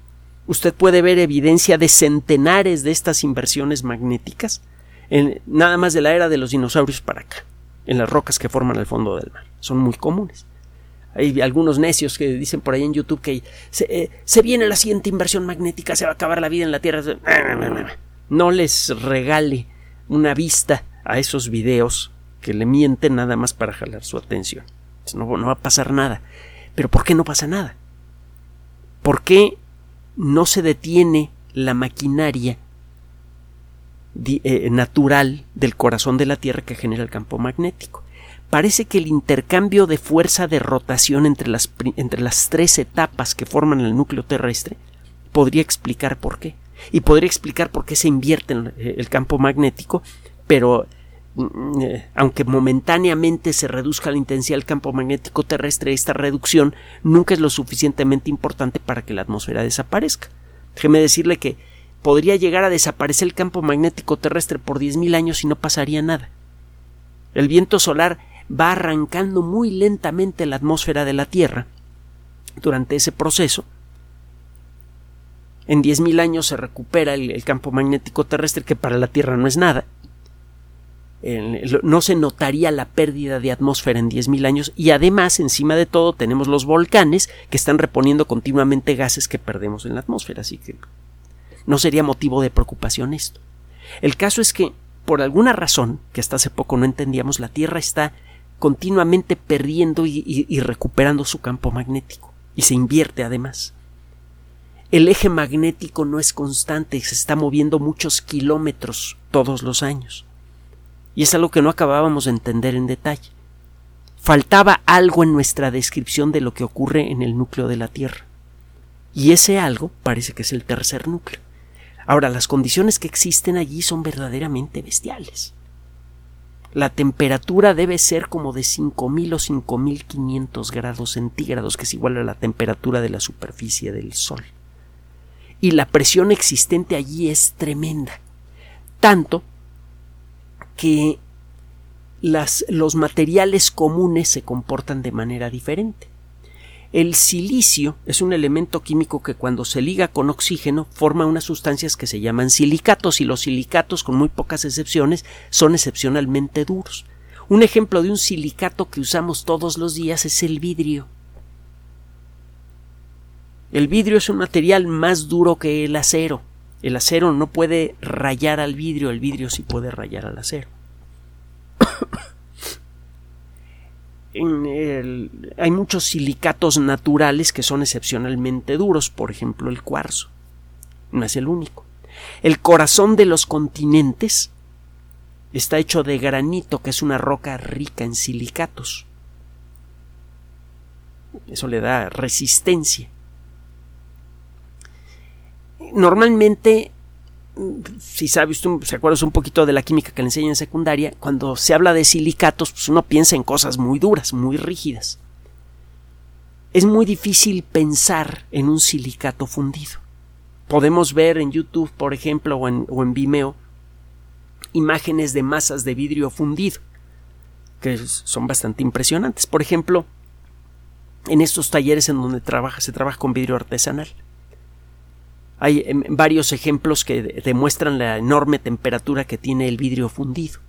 Usted puede ver evidencia de centenares de estas inversiones magnéticas en, nada más de la era de los dinosaurios para acá, en las rocas que forman el fondo del mar. Son muy comunes. Hay algunos necios que dicen por ahí en YouTube que se, eh, se, viene la siguiente inversión magnética, se va a acabar la vida en la Tierra. No les regale una vista a esos videos que le mienten nada más para jalar su atención. No, no va a pasar nada. Pero ¿por qué no pasa nada? ¿Por qué no se detiene la maquinaria eh, natural del corazón de la Tierra que genera el campo magnético? parece que el intercambio de fuerza de rotación entre las, entre las tres etapas que forman el núcleo terrestre podría explicar por qué. Y podría explicar por qué se invierte eh, el campo magnético, pero aunque momentáneamente se reduzca la intensidad del campo magnético terrestre, esta reducción nunca es lo suficientemente importante para que la atmósfera desaparezca. Déjeme decirle que podría llegar a desaparecer el campo magnético terrestre por 10.000 años y no pasaría nada. El viento solar va arrancando muy lentamente la atmósfera de la Tierra. Durante ese proceso, en 10.000 años se recupera el, campo magnético terrestre, que para la Tierra no es nada. No se notaría la pérdida de atmósfera en 10.000 años y además, encima de todo, tenemos los volcanes que están reponiendo continuamente gases que perdemos en la atmósfera, así que no sería motivo de preocupación esto. El caso es que, por alguna razón, que hasta hace poco no entendíamos, la Tierra está continuamente perdiendo y, recuperando su campo magnético. Y se invierte además. El eje magnético no es constante, se está moviendo muchos kilómetros todos los años. Y es algo que no acabábamos de entender en detalle. Faltaba algo en nuestra descripción de lo que ocurre en el núcleo de la Tierra. Y ese algo parece que es el tercer núcleo. Ahora, las condiciones que existen allí son verdaderamente bestiales la temperatura debe ser como de 5000 o 5500 grados centígrados, que es igual a la temperatura de la superficie del Sol. Y la presión existente allí es tremenda. Tanto que los materiales comunes se comportan de manera diferente. El silicio es un elemento químico que cuando se liga con oxígeno forma unas sustancias que se llaman silicatos y los silicatos, con muy pocas excepciones, son excepcionalmente duros. Un ejemplo de un silicato que usamos todos los días es el vidrio. El vidrio es un material más duro que el acero. El acero no puede rayar al vidrio, el vidrio sí puede rayar al acero. hay muchos silicatos naturales que son excepcionalmente duros, por ejemplo el cuarzo. No es el único. El corazón de los continentes está hecho de granito, que es una roca rica en silicatos. Eso le da resistencia. Normalmente si sabes, se acuerdas un poquito de la química que le enseñan en secundaria, cuando se habla de silicatos, pues uno piensa en cosas muy duras, muy rígidas. Es muy difícil pensar en un silicato fundido. Podemos ver en YouTube, por ejemplo, o en, o en Vimeo, imágenes de masas de vidrio fundido, que son bastante impresionantes. Por ejemplo, en estos talleres en donde trabaja, se trabaja con vidrio artesanal hay em, varios ejemplos que demuestran la enorme temperatura que tiene el vidrio fundido.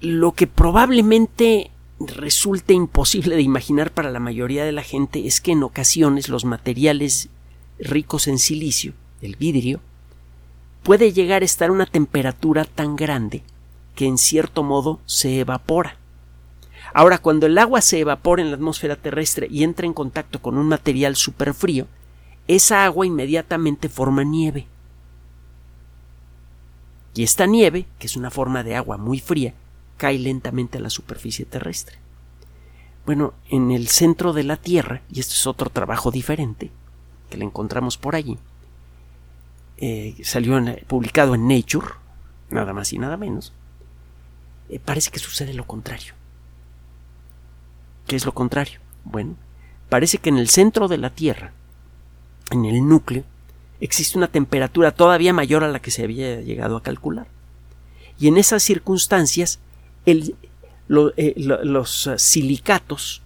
Lo que probablemente resulte imposible de imaginar para la mayoría de la gente es que en ocasiones los materiales ricos en silicio, el vidrio, puede llegar a estar a una temperatura tan grande que en cierto modo se evapora. Ahora, cuando el agua se evapora en la atmósfera terrestre y entra en contacto con un material superfrío, esa agua inmediatamente forma nieve. Y esta nieve, que es una forma de agua muy fría, cae lentamente a la superficie terrestre. Bueno, en el centro de la Tierra, y esto es otro trabajo diferente, que le encontramos por allí, eh, salió publicado en Nature, nada más y nada menos, eh, parece que sucede lo contrario. ¿Qué es lo contrario? Bueno, parece que en el centro de la Tierra, en el núcleo, existe una temperatura todavía mayor a la que se había llegado a calcular. Y en esas circunstancias, eh, los silicatos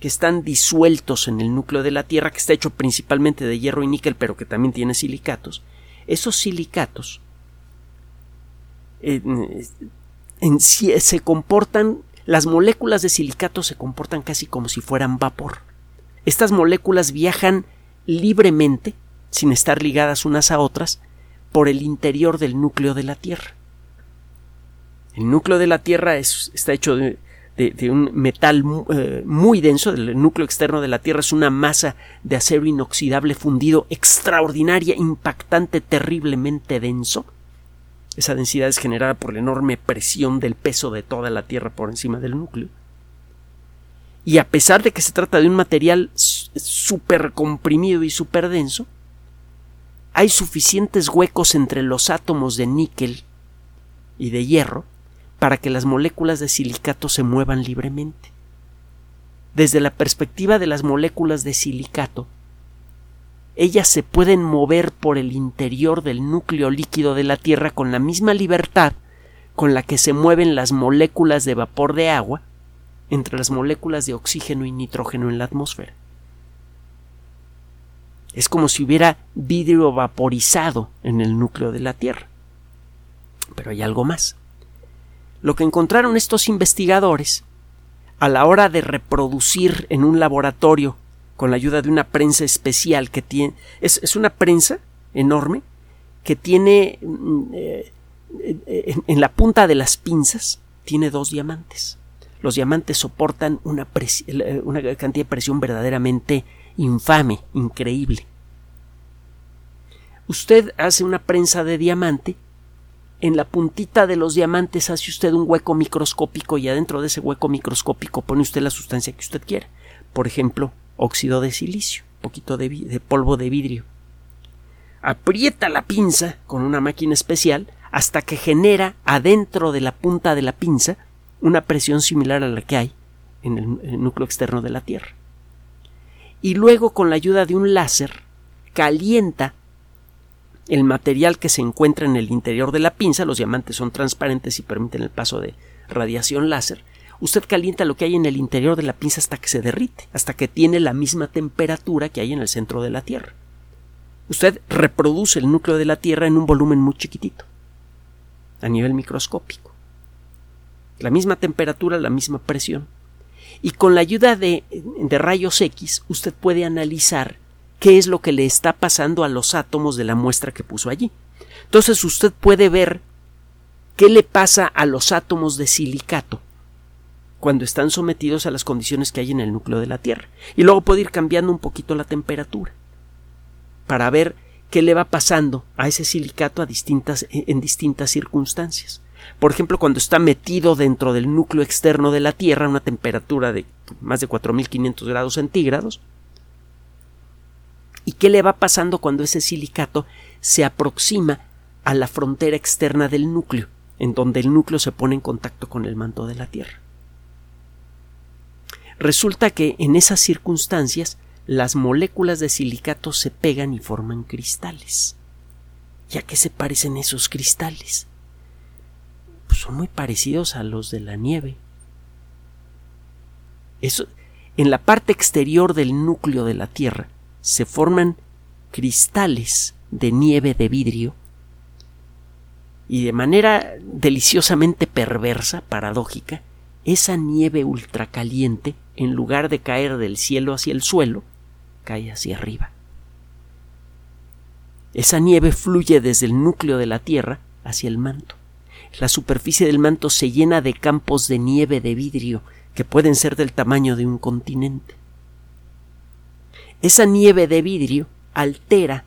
que están disueltos en el núcleo de la Tierra, que está hecho principalmente de hierro y níquel, pero que también tiene silicatos, esos silicatos se comportan, las moléculas de silicato se comportan casi como si fueran vapor. Estas moléculas viajan libremente, sin estar ligadas unas a otras, por el interior del núcleo de la Tierra. El núcleo de la Tierra está hecho de, un metal eh, muy denso, el núcleo externo de la Tierra es una masa de acero inoxidable fundido extraordinaria, impactante, terriblemente denso, esa densidad es generada por la enorme presión del peso de toda la Tierra por encima del núcleo. Y a pesar de que se trata de un material súper comprimido y súper denso, hay suficientes huecos entre los átomos de níquel y de hierro para que las moléculas de silicato se muevan libremente. Desde la perspectiva de las moléculas de silicato, ellas se pueden mover por el interior del núcleo líquido de la Tierra con la misma libertad con la que se mueven las moléculas de vapor de agua entre las moléculas de oxígeno y nitrógeno en la atmósfera. Es como si hubiera vidrio vaporizado en el núcleo de la Tierra. Pero hay algo más. Lo que encontraron estos investigadores a la hora de reproducir en un laboratorio con la ayuda de una prensa especial que tiene. Es, una prensa enorme que tiene mm, eh, en, la punta de las pinzas tiene dos diamantes. Los diamantes soportan una, cantidad de presión verdaderamente infame, increíble. Usted hace una prensa de diamante, en la puntita de los diamantes hace usted un hueco microscópico y adentro de ese hueco microscópico pone usted la sustancia que usted quiera. Por ejemplo, óxido de silicio, poquito de, polvo de vidrio. Aprieta la pinza con una máquina especial hasta que genera adentro de la punta de la pinza una presión similar a la que hay en el, núcleo externo de la Tierra. Y luego con la ayuda de un láser calienta el material que se encuentra en el interior de la pinza, los diamantes son transparentes y permiten el paso de radiación láser, usted calienta lo que hay en el interior de la pinza hasta que se derrite, hasta que tiene la misma temperatura que hay en el centro de la Tierra. Usted reproduce el núcleo de la Tierra en un volumen muy chiquitito, a nivel microscópico. La misma temperatura, la misma presión. Y con la ayuda de, de rayos X, usted puede analizar qué es lo que le está pasando a los átomos de la muestra que puso allí. Entonces usted puede ver qué le pasa a los átomos de silicato cuando están sometidos a las condiciones que hay en el núcleo de la Tierra. Y luego puede ir cambiando un poquito la temperatura para ver qué le va pasando a ese silicato a distintas, en distintas circunstancias. Por ejemplo, cuando está metido dentro del núcleo externo de la Tierra a una temperatura de más de 4.500 grados centígrados. ¿Y qué le va pasando cuando ese silicato se aproxima a la frontera externa del núcleo, en donde el núcleo se pone en contacto con el manto de la Tierra? Resulta que en esas circunstancias las moléculas de silicato se pegan y forman cristales. ¿Y a qué se parecen esos cristales? Pues son muy parecidos a los de la nieve. Eso, en la parte exterior del núcleo de la Tierra se forman cristales de nieve de vidrio y de manera deliciosamente perversa, paradójica, esa nieve ultracaliente en lugar de caer del cielo hacia el suelo, cae hacia arriba. Esa nieve fluye desde el núcleo de la Tierra hacia el manto. La superficie del manto se llena de campos de nieve de vidrio que pueden ser del tamaño de un continente. Esa nieve de vidrio altera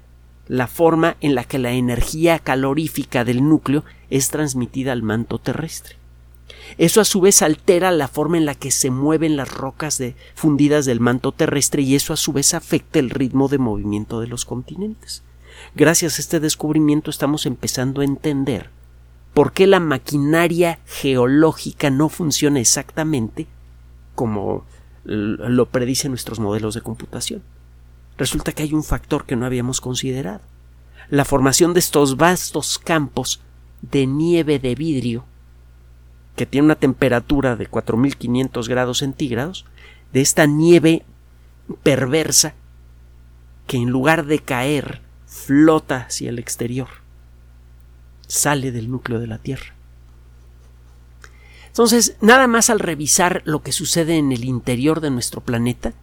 la forma en la que la energía calorífica del núcleo es transmitida al manto terrestre. Eso a su vez altera la forma en la que se mueven las rocas fundidas del manto terrestre y eso a su vez afecta el ritmo de movimiento de los continentes. Gracias a este descubrimiento estamos empezando a entender por qué la maquinaria geológica no funciona exactamente como lo predicen nuestros modelos de computación resulta que hay un factor que no habíamos considerado. La formación de estos vastos campos de nieve de vidrio, que tiene una temperatura de 4.500 grados centígrados, de esta nieve perversa que en lugar de caer flota hacia el exterior, sale del núcleo de la Tierra. Entonces, nada más al revisar lo que sucede en el interior de nuestro planeta,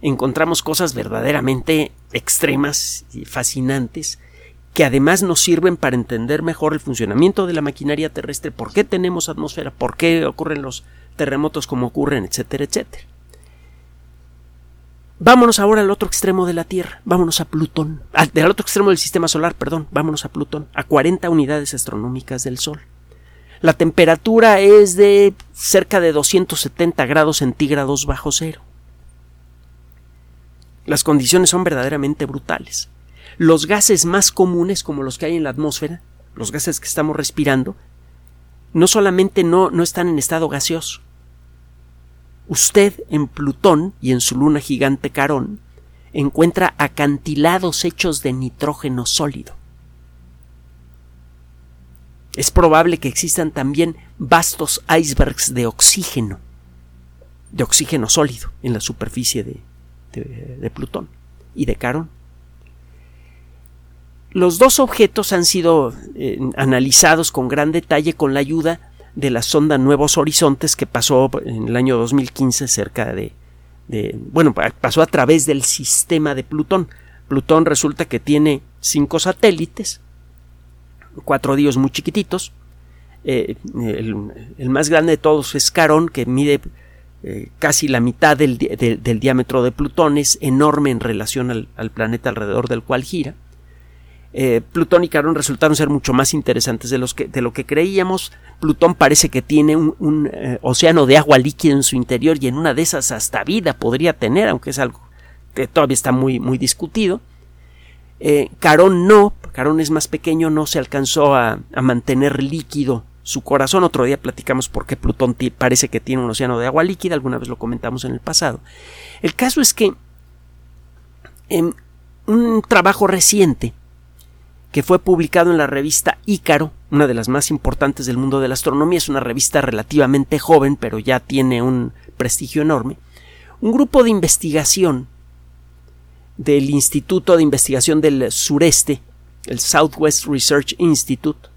encontramos cosas verdaderamente extremas y fascinantes que además nos sirven para entender mejor el funcionamiento de la maquinaria terrestre, por qué tenemos atmósfera, por qué ocurren los terremotos como ocurren, etcétera, etcétera. Vámonos ahora al otro extremo de la Tierra, vámonos a Plutón, al, al otro extremo del sistema solar, perdón, vámonos a Plutón, a 40 unidades astronómicas del Sol. La temperatura es de cerca de 270 grados centígrados bajo cero. Las condiciones son verdaderamente brutales. Los gases más comunes, como los que hay en la atmósfera, los gases que estamos respirando, no solamente no, no están en estado gaseoso. Usted en Plutón y en su luna gigante Carón encuentra acantilados hechos de nitrógeno sólido. Es probable que existan también vastos icebergs de oxígeno, de oxígeno sólido en la superficie de, Plutón y de Carón. Los dos objetos han sido eh, analizados con gran detalle con la ayuda de la sonda Nuevos Horizontes que pasó en el año 2015 cerca de, bueno, pasó a través del sistema de Plutón. Plutón resulta que tiene cinco satélites, cuatro dios muy chiquititos. Eh, el, más grande de todos es Carón, que mide eh, casi la mitad del, diámetro de Plutón, es enorme en relación al, planeta alrededor del cual gira. Eh, Plutón y Carón resultaron ser mucho más interesantes de, los que, de lo que creíamos. Plutón parece que tiene un, eh, océano de agua líquida en su interior y en una de esas hasta vida podría tener, aunque es algo que todavía está muy, muy discutido. Carón no, Carón es más pequeño, no se alcanzó a mantener líquido su corazón. Otro día platicamos por qué Plutón parece que tiene un océano de agua líquida, alguna vez lo comentamos en el pasado. El caso es que en un trabajo reciente que fue publicado en la revista Ícaro, una de las más importantes del mundo de la astronomía, es una revista relativamente joven, pero ya tiene un prestigio enorme, un grupo de investigación del Instituto de Investigación del Sureste, el Southwest Research Institute,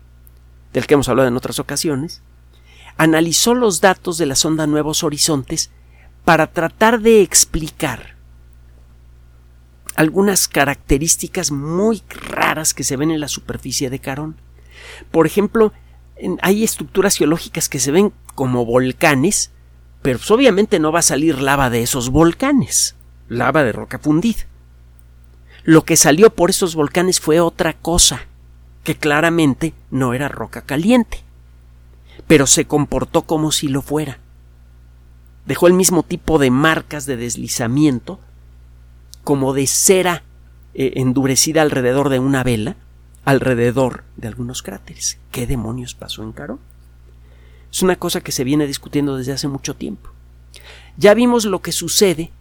del que hemos hablado en otras ocasiones, analizó los datos de la sonda Nuevos Horizontes para tratar de explicar algunas características muy raras que se ven en la superficie de Carón. Por ejemplo, hay estructuras geológicas que se ven como volcanes, pero pues, obviamente no va a salir lava de esos volcanes, lava de roca fundida. Lo que salió por esos volcanes fue otra cosa, que claramente no era roca caliente, pero se comportó como si lo fuera. Dejó el mismo tipo de marcas de deslizamiento, como de cera eh, endurecida alrededor de una vela, alrededor de algunos cráteres. ¿Qué demonios pasó en Caro? Es una cosa que se viene discutiendo desde hace mucho tiempo. Ya vimos lo que sucede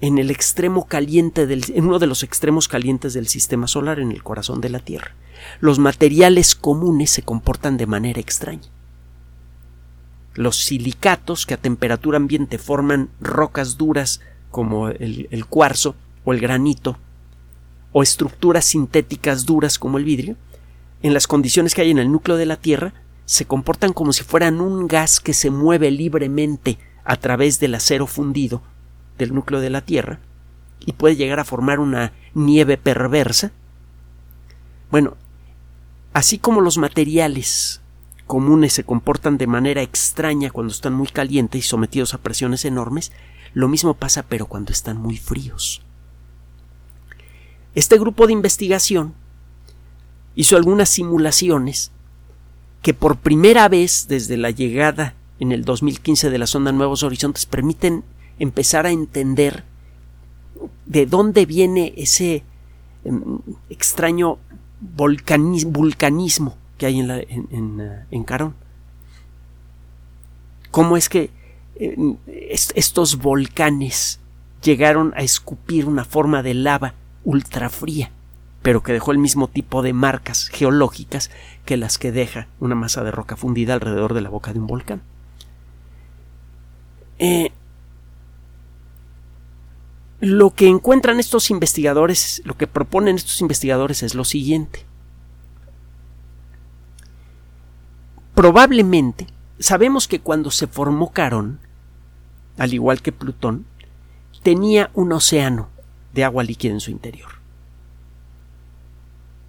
en el extremo caliente en uno de los extremos calientes del sistema solar, en el corazón de la Tierra. Los materiales comunes se comportan de manera extraña. Los silicatos que a temperatura ambiente forman rocas duras como el, el cuarzo o el granito, o estructuras sintéticas duras como el vidrio, en las condiciones que hay en el núcleo de la Tierra, se comportan como si fueran un gas que se mueve libremente a través del acero fundido del núcleo de la Tierra y puede llegar a formar una nieve perversa. Bueno, así como los materiales comunes se comportan de manera extraña cuando están muy calientes y sometidos a presiones enormes, lo mismo pasa pero cuando están muy fríos. Este grupo de investigación hizo algunas simulaciones que por primera vez desde la llegada en el 2015 de la sonda Nuevos Horizontes permiten empezar a entender de dónde viene ese em, extraño vulcanismo que hay en, eh, en, Carón. ¿Cómo es que eh, estos volcanes llegaron a escupir una forma de lava ultrafría, pero que dejó el mismo tipo de marcas geológicas que las que deja una masa de roca fundida alrededor de la boca de un volcán? Eh, lo que encuentran estos investigadores, lo que proponen estos investigadores es lo siguiente. Probablemente, sabemos que cuando se formó Carón, al igual que Plutón, tenía un océano de agua líquida en su interior.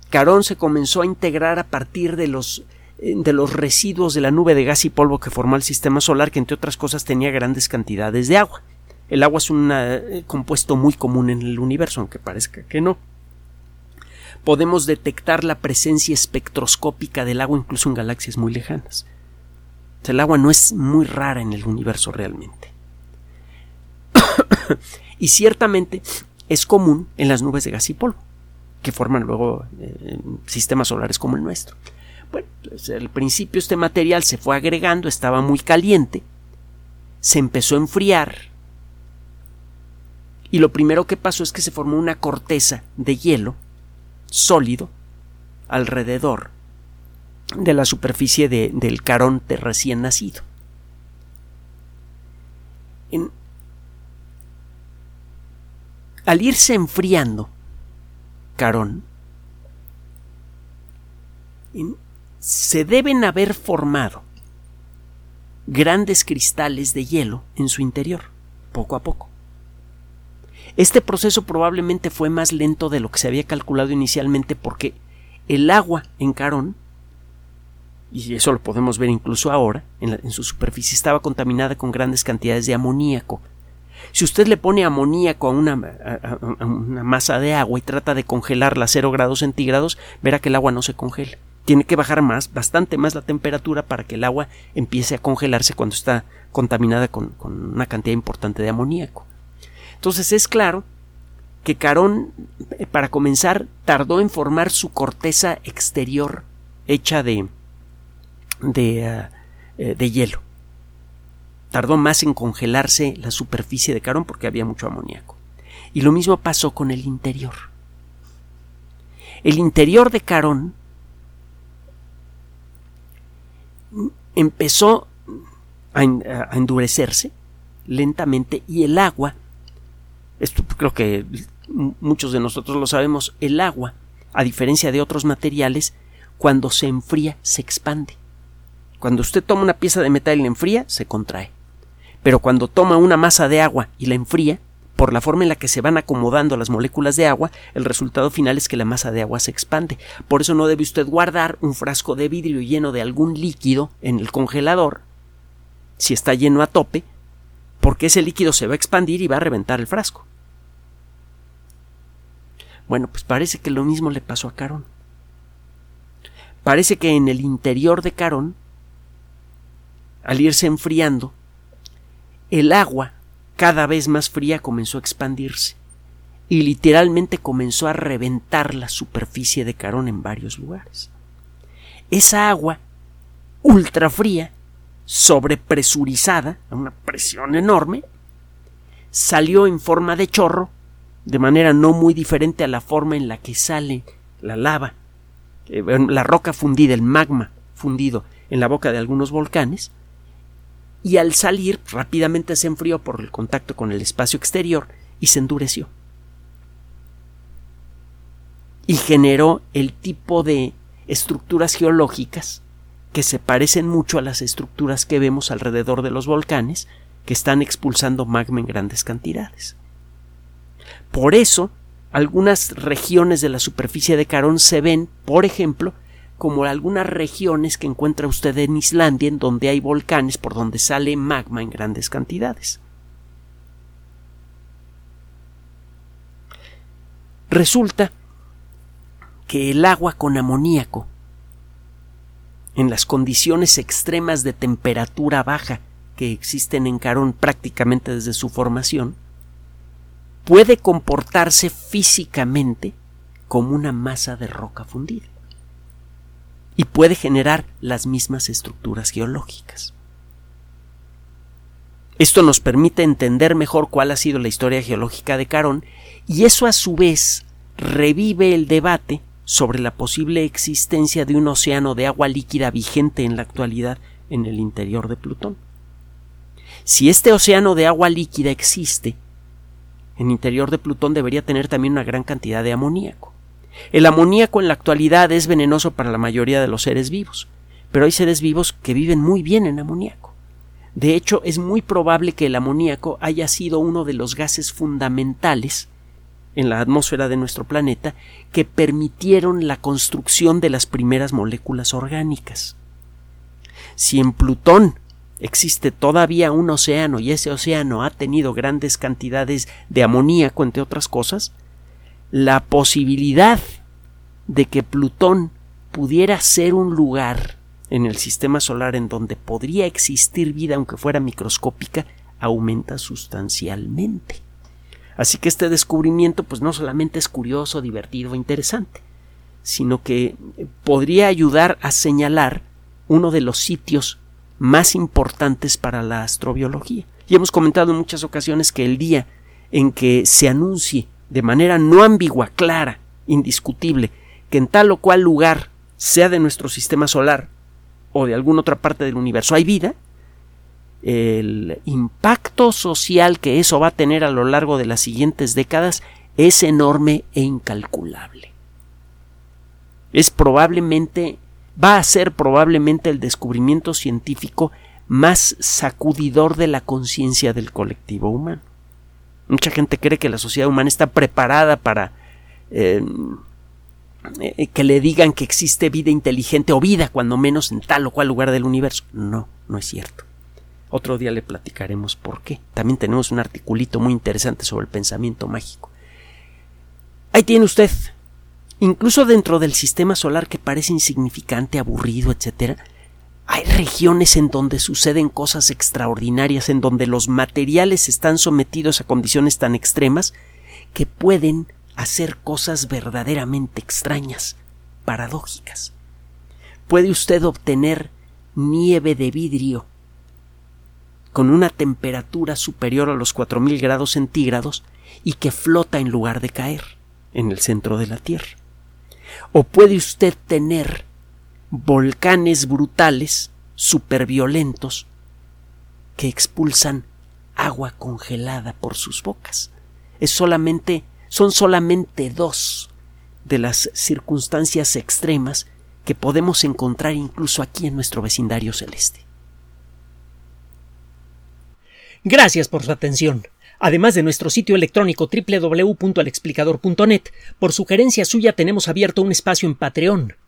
Carón se comenzó a integrar a partir de los eh, de los residuos de la nube de gas y polvo que formó el sistema solar, que entre otras cosas tenía grandes cantidades de agua. El agua es un eh, compuesto muy común en el universo, aunque parezca que no. Podemos detectar la presencia espectroscópica del agua incluso en galaxias muy lejanas. El agua no es muy rara en el universo realmente. y ciertamente es común en las nubes de gas y polvo, que forman luego eh, sistemas solares como el nuestro. Bueno, pues al principio este material se fue agregando, estaba muy caliente, se empezó a enfriar, y lo primero que pasó es que se formó una corteza de hielo sólido alrededor de la superficie del caronte recién nacido. al irse enfriando carón, se deben haber formado grandes cristales de hielo en su interior, poco a poco. Este proceso probablemente fue más lento de lo que se había calculado inicialmente porque el agua en Carón, y eso lo podemos ver incluso ahora, en, su superficie estaba contaminada con grandes cantidades de amoníaco. Si usted le pone amoníaco a una, masa de agua y trata de congelarla a cero grados centígrados, verá que el agua no se congela. Tiene que bajar más, bastante más la temperatura para que el agua empiece a congelarse cuando está contaminada con una cantidad importante de amoníaco. Entonces es claro que Carón, eh, para comenzar, tardó en formar su corteza exterior hecha de, de, eh, de hielo. Tardó más en congelarse la superficie de Carón porque había mucho amoníaco. Y lo mismo pasó con el interior. El interior de Carón empezó a endurecerse lentamente y el agua esto creo que muchos de nosotros lo sabemos, el agua, a diferencia de otros materiales, cuando se enfría se expande. Cuando usted toma una pieza de metal y la enfría, se contrae. Pero cuando toma una masa de agua y la enfría, por la forma en la que se van acomodando las moléculas de agua, el resultado final es que la masa de agua se expande. Por eso no debe usted guardar un frasco de vidrio lleno de algún líquido en el congelador, si está lleno a tope, porque ese líquido se va a expandir y va a reventar el frasco. Bueno, pues parece que lo mismo le pasó a Carón. Parece que en el interior de Carón, al irse enfriando, el agua cada vez más fría comenzó a expandirse y literalmente comenzó a reventar la superficie de Carón en varios lugares. Esa agua ultra fría sobrepresurizada, a una presión enorme, salió en forma de chorro, de manera no muy diferente a la forma en la que sale la lava, eh, la roca fundida, el magma fundido en la boca de algunos volcanes, y al salir rápidamente se enfrió por el contacto con el espacio exterior y se endureció. Y generó el tipo de estructuras geológicas que se parecen mucho a las estructuras que vemos alrededor de los volcanes que están expulsando magma en grandes cantidades. Por eso, algunas regiones de la superficie de Carón se ven, por ejemplo, como algunas regiones que encuentra usted en Islandia, en donde hay volcanes por donde sale magma en grandes cantidades. Resulta que el agua con amoníaco, en las condiciones extremas de temperatura baja que existen en Carón prácticamente desde su formación, puede comportarse físicamente como una masa de roca fundida y puede generar las mismas estructuras geológicas. Esto nos permite entender mejor cuál ha sido la historia geológica de Carón y eso a su vez revive el debate sobre la posible existencia de un océano de agua líquida vigente en la actualidad en el interior de Plutón. Si este océano de agua líquida existe, en el interior de Plutón debería tener también una gran cantidad de amoníaco. El amoníaco en la actualidad es venenoso para la mayoría de los seres vivos, pero hay seres vivos que viven muy bien en amoníaco. De hecho, es muy probable que el amoníaco haya sido uno de los gases fundamentales en la atmósfera de nuestro planeta que permitieron la construcción de las primeras moléculas orgánicas. Si en Plutón existe todavía un océano y ese océano ha tenido grandes cantidades de amoníaco, entre otras cosas, la posibilidad de que Plutón pudiera ser un lugar en el sistema solar en donde podría existir vida aunque fuera microscópica aumenta sustancialmente. Así que este descubrimiento pues no solamente es curioso, divertido, interesante, sino que podría ayudar a señalar uno de los sitios más importantes para la astrobiología. Y hemos comentado en muchas ocasiones que el día en que se anuncie de manera no ambigua, clara, indiscutible, que en tal o cual lugar, sea de nuestro sistema solar o de alguna otra parte del universo, hay vida, el impacto social que eso va a tener a lo largo de las siguientes décadas es enorme e incalculable. Es probablemente, va a ser probablemente el descubrimiento científico más sacudidor de la conciencia del colectivo humano. Mucha gente cree que la sociedad humana está preparada para eh, eh, que le digan que existe vida inteligente o vida, cuando menos, en tal o cual lugar del universo. No, no es cierto. Otro día le platicaremos por qué. También tenemos un articulito muy interesante sobre el pensamiento mágico. Ahí tiene usted. Incluso dentro del sistema solar que parece insignificante, aburrido, etc., hay regiones en donde suceden cosas extraordinarias, en donde los materiales están sometidos a condiciones tan extremas que pueden hacer cosas verdaderamente extrañas, paradójicas. Puede usted obtener nieve de vidrio con una temperatura superior a los 4000 grados centígrados y que flota en lugar de caer en el centro de la Tierra. O puede usted tener volcanes brutales, superviolentos, que expulsan agua congelada por sus bocas. Es solamente, son solamente dos de las circunstancias extremas que podemos encontrar incluso aquí en nuestro vecindario celeste. Gracias por su atención. Además de nuestro sitio electrónico www.alexplicador.net, por sugerencia suya tenemos abierto un espacio en Patreon,